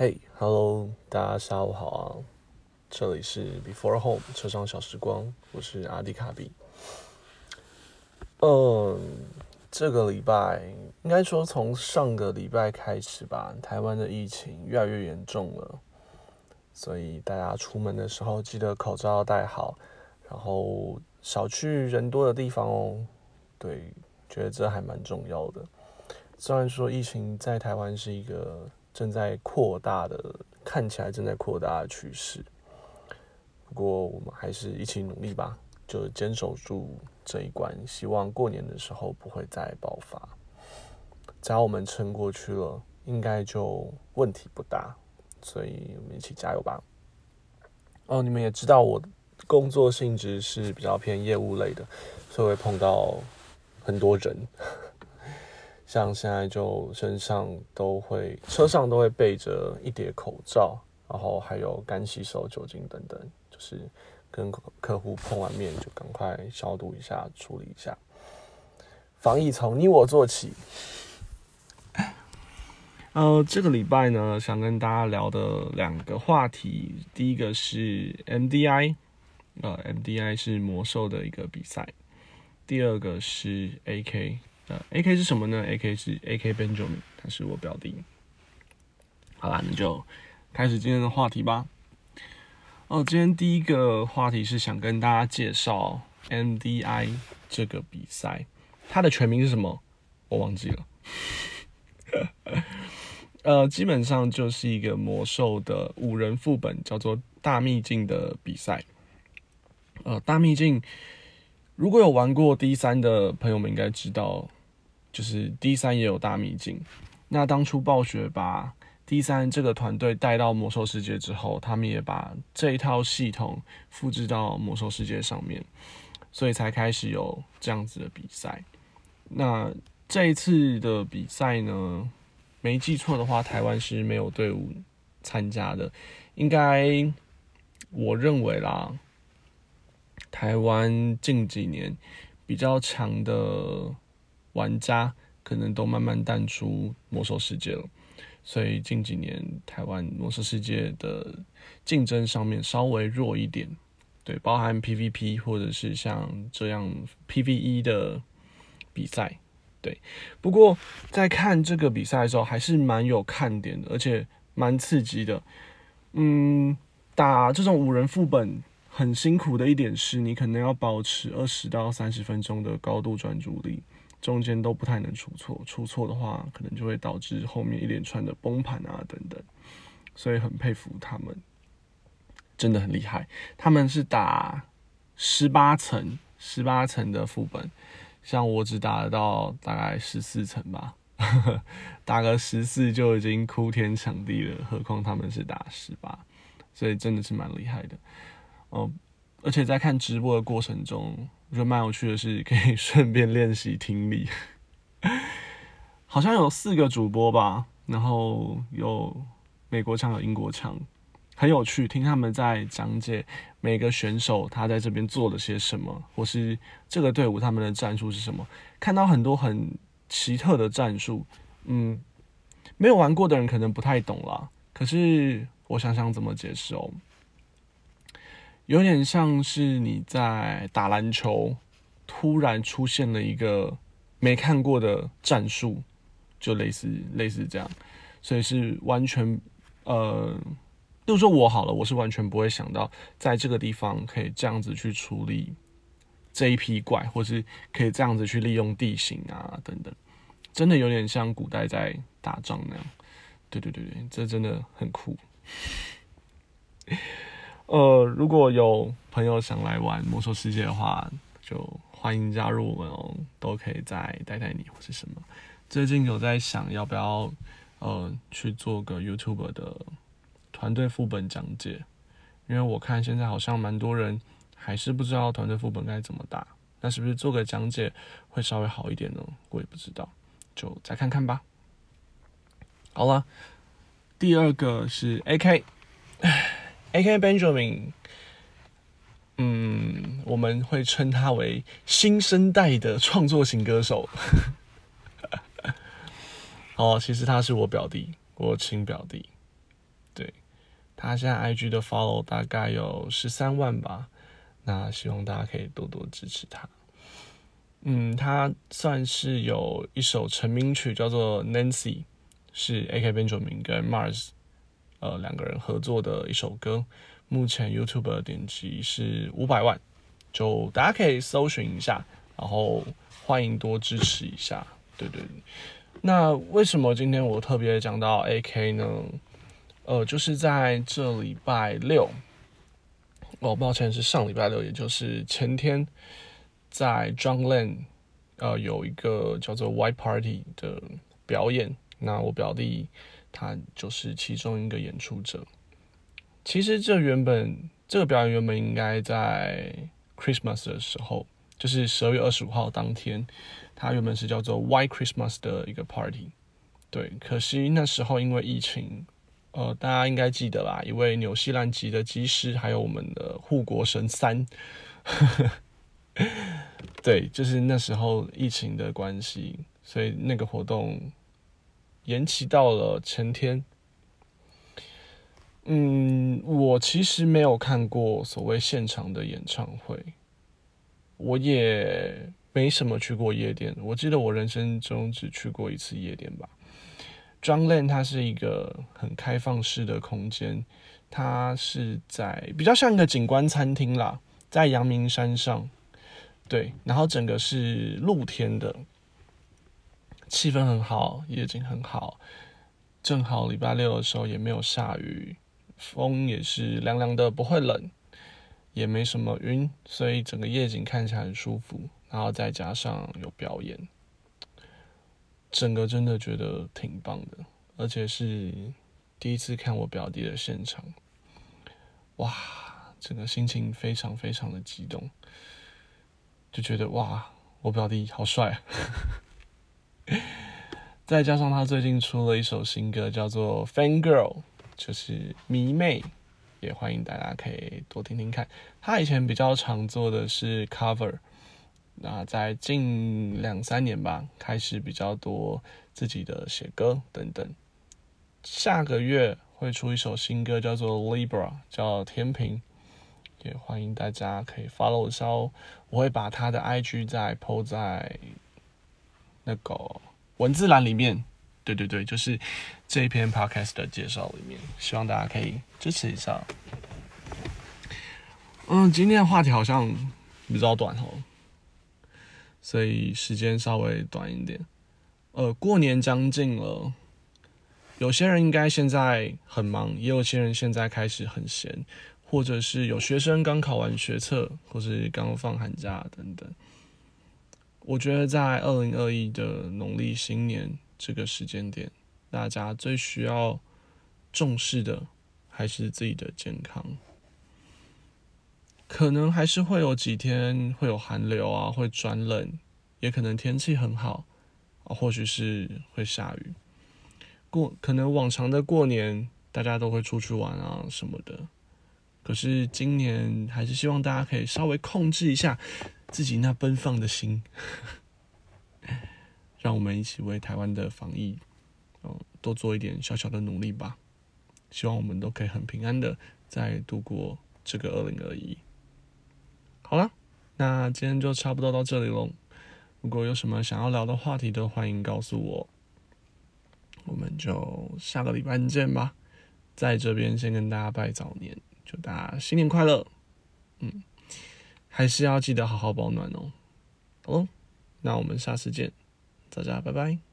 嘿，Hello，大家下午好啊！这里是 Before Home 车上小时光，我是阿迪卡比。嗯，这个礼拜应该说从上个礼拜开始吧，台湾的疫情越来越严重了，所以大家出门的时候记得口罩要戴好，然后少去人多的地方哦。对，觉得这还蛮重要的。虽然说疫情在台湾是一个。正在扩大的，看起来正在扩大的趋势。不过我们还是一起努力吧，就坚守住这一关。希望过年的时候不会再爆发。只要我们撑过去了，应该就问题不大。所以我们一起加油吧。哦，你们也知道我工作性质是比较偏业务类的，所以会碰到很多人。像现在就身上都会，车上都会备着一叠口罩，然后还有干洗手、酒精等等，就是跟客户碰完面就赶快消毒一下、处理一下。防疫从你我做起。呃，这个礼拜呢，想跟大家聊的两个话题，第一个是 MDI，呃，MDI 是魔兽的一个比赛，第二个是 AK。，A K 是什么呢？A K 是 A K Benjamin，他是我表弟。好啦，那就开始今天的话题吧。哦，今天第一个话题是想跟大家介绍 M D I 这个比赛，它的全名是什么？我忘记了。呃，基本上就是一个魔兽的五人副本，叫做大秘境的比赛。呃，大秘境如果有玩过 D 三的朋友们应该知道。就是 D 三也有大秘境，那当初暴雪把 D 三这个团队带到魔兽世界之后，他们也把这一套系统复制到魔兽世界上面，所以才开始有这样子的比赛。那这一次的比赛呢，没记错的话，台湾是没有队伍参加的，应该我认为啦，台湾近几年比较强的。玩家可能都慢慢淡出魔兽世界了，所以近几年台湾魔兽世界的竞争上面稍微弱一点，对，包含 PVP 或者是像这样 PVE 的比赛，对。不过在看这个比赛的时候，还是蛮有看点的，而且蛮刺激的。嗯，打这种五人副本很辛苦的一点是，你可能要保持二十到三十分钟的高度专注力。中间都不太能出错，出错的话可能就会导致后面一连串的崩盘啊等等，所以很佩服他们，真的很厉害。他们是打十八层，十八层的副本，像我只打得到大概十四层吧，打个十四就已经哭天抢地了，何况他们是打十八，所以真的是蛮厉害的。哦，而且在看直播的过程中。我觉得蛮有趣的是，可以 顺便练习听力。好像有四个主播吧，然后有美国腔有英国腔，很有趣。听他们在讲解每个选手他在这边做了些什么，或是这个队伍他们的战术是什么，看到很多很奇特的战术。嗯，没有玩过的人可能不太懂啦。可是我想想怎么解释哦。有点像是你在打篮球，突然出现了一个没看过的战术，就类似类似这样，所以是完全呃，就说我好了，我是完全不会想到在这个地方可以这样子去处理这一批怪，或是可以这样子去利用地形啊等等，真的有点像古代在打仗那样。对对对对，这真的很酷。呃，如果有朋友想来玩魔兽世界的话，就欢迎加入我们哦，都可以再带带你或是什么。最近有在想要不要呃去做个 YouTube 的团队副本讲解，因为我看现在好像蛮多人还是不知道团队副本该怎么打，那是不是做个讲解会稍微好一点呢？我也不知道，就再看看吧。好了，第二个是 AK。A.K. Benjamin，嗯，我们会称他为新生代的创作型歌手。哦，其实他是我表弟，我亲表弟。对他现在 IG 的 follow 大概有十三万吧，那希望大家可以多多支持他。嗯，他算是有一首成名曲叫做 Nancy，是 AK Benjamin 跟 Mars 呃两个人合作的一首歌，目前 YouTube 的点击是五百万，就大家可以搜寻一下，然后欢迎多支持一下。对对对，那为什么今天我特别讲到 AK 呢？呃，就是在这礼拜六，哦，抱歉是上礼拜六，也就是前天。在 John Land，呃，有一个叫做 White Party 的表演，那我表弟他就是其中一个演出者。其实这原本这个表演原本应该在 Christmas 的时候，就是十二月二十五号当天，它原本是叫做 Why Christmas 的一个 party。对，可惜那时候因为疫情，呃，大家应该记得吧，一位纽西兰籍的机师，还有我们的护国神三。对，就是那时候疫情的关系，所以那个活动延期到了前天。嗯，我其实没有看过所谓现场的演唱会，我也没什么去过夜店。我记得我人生中只去过一次夜店吧。John Land 它是一个很开放式的空间，它是在比较像一个景观餐厅啦，在阳明山上。对，然后整个是露天的，气氛很好，夜景很好，正好礼拜六的时候也没有下雨，风也是凉凉的，不会冷，也没什么云，所以整个夜景看起来很舒服。然后再加上有表演，整个真的觉得挺棒的，而且是第一次看我表弟的现场，哇，整个心情非常非常的激动。就觉得哇，我表弟好帅，再加上他最近出了一首新歌，叫做《Fan Girl》，就是迷妹，也欢迎大家可以多听听看。他以前比较常做的是 cover，那在近两三年吧，开始比较多自己的写歌等等。下个月会出一首新歌，叫做《Libra》，叫天平。也欢迎大家可以 follow 一下哦，我会把他的 IG 再 po 在那个文字栏里面。对对对，就是这一篇 podcast 的介绍里面，希望大家可以支持一下。嗯，今天的话题好像比较短哦，所以时间稍微短一点。呃，过年将近了，有些人应该现在很忙，也有些人现在开始很闲。或者是有学生刚考完学测，或是刚放寒假等等。我觉得在二零二一的农历新年这个时间点，大家最需要重视的还是自己的健康。可能还是会有几天会有寒流啊，会转冷，也可能天气很好啊，或许是会下雨。过可能往常的过年，大家都会出去玩啊什么的。可是今年还是希望大家可以稍微控制一下自己那奔放的心，让我们一起为台湾的防疫，嗯，多做一点小小的努力吧。希望我们都可以很平安的再度过这个二零二一。好了，那今天就差不多到这里喽。如果有什么想要聊的话题，都欢迎告诉我。我们就下个礼拜见吧。在这边先跟大家拜早年。祝大家新年快乐，嗯，还是要记得好好保暖哦。好，那我们下次见，大家拜拜。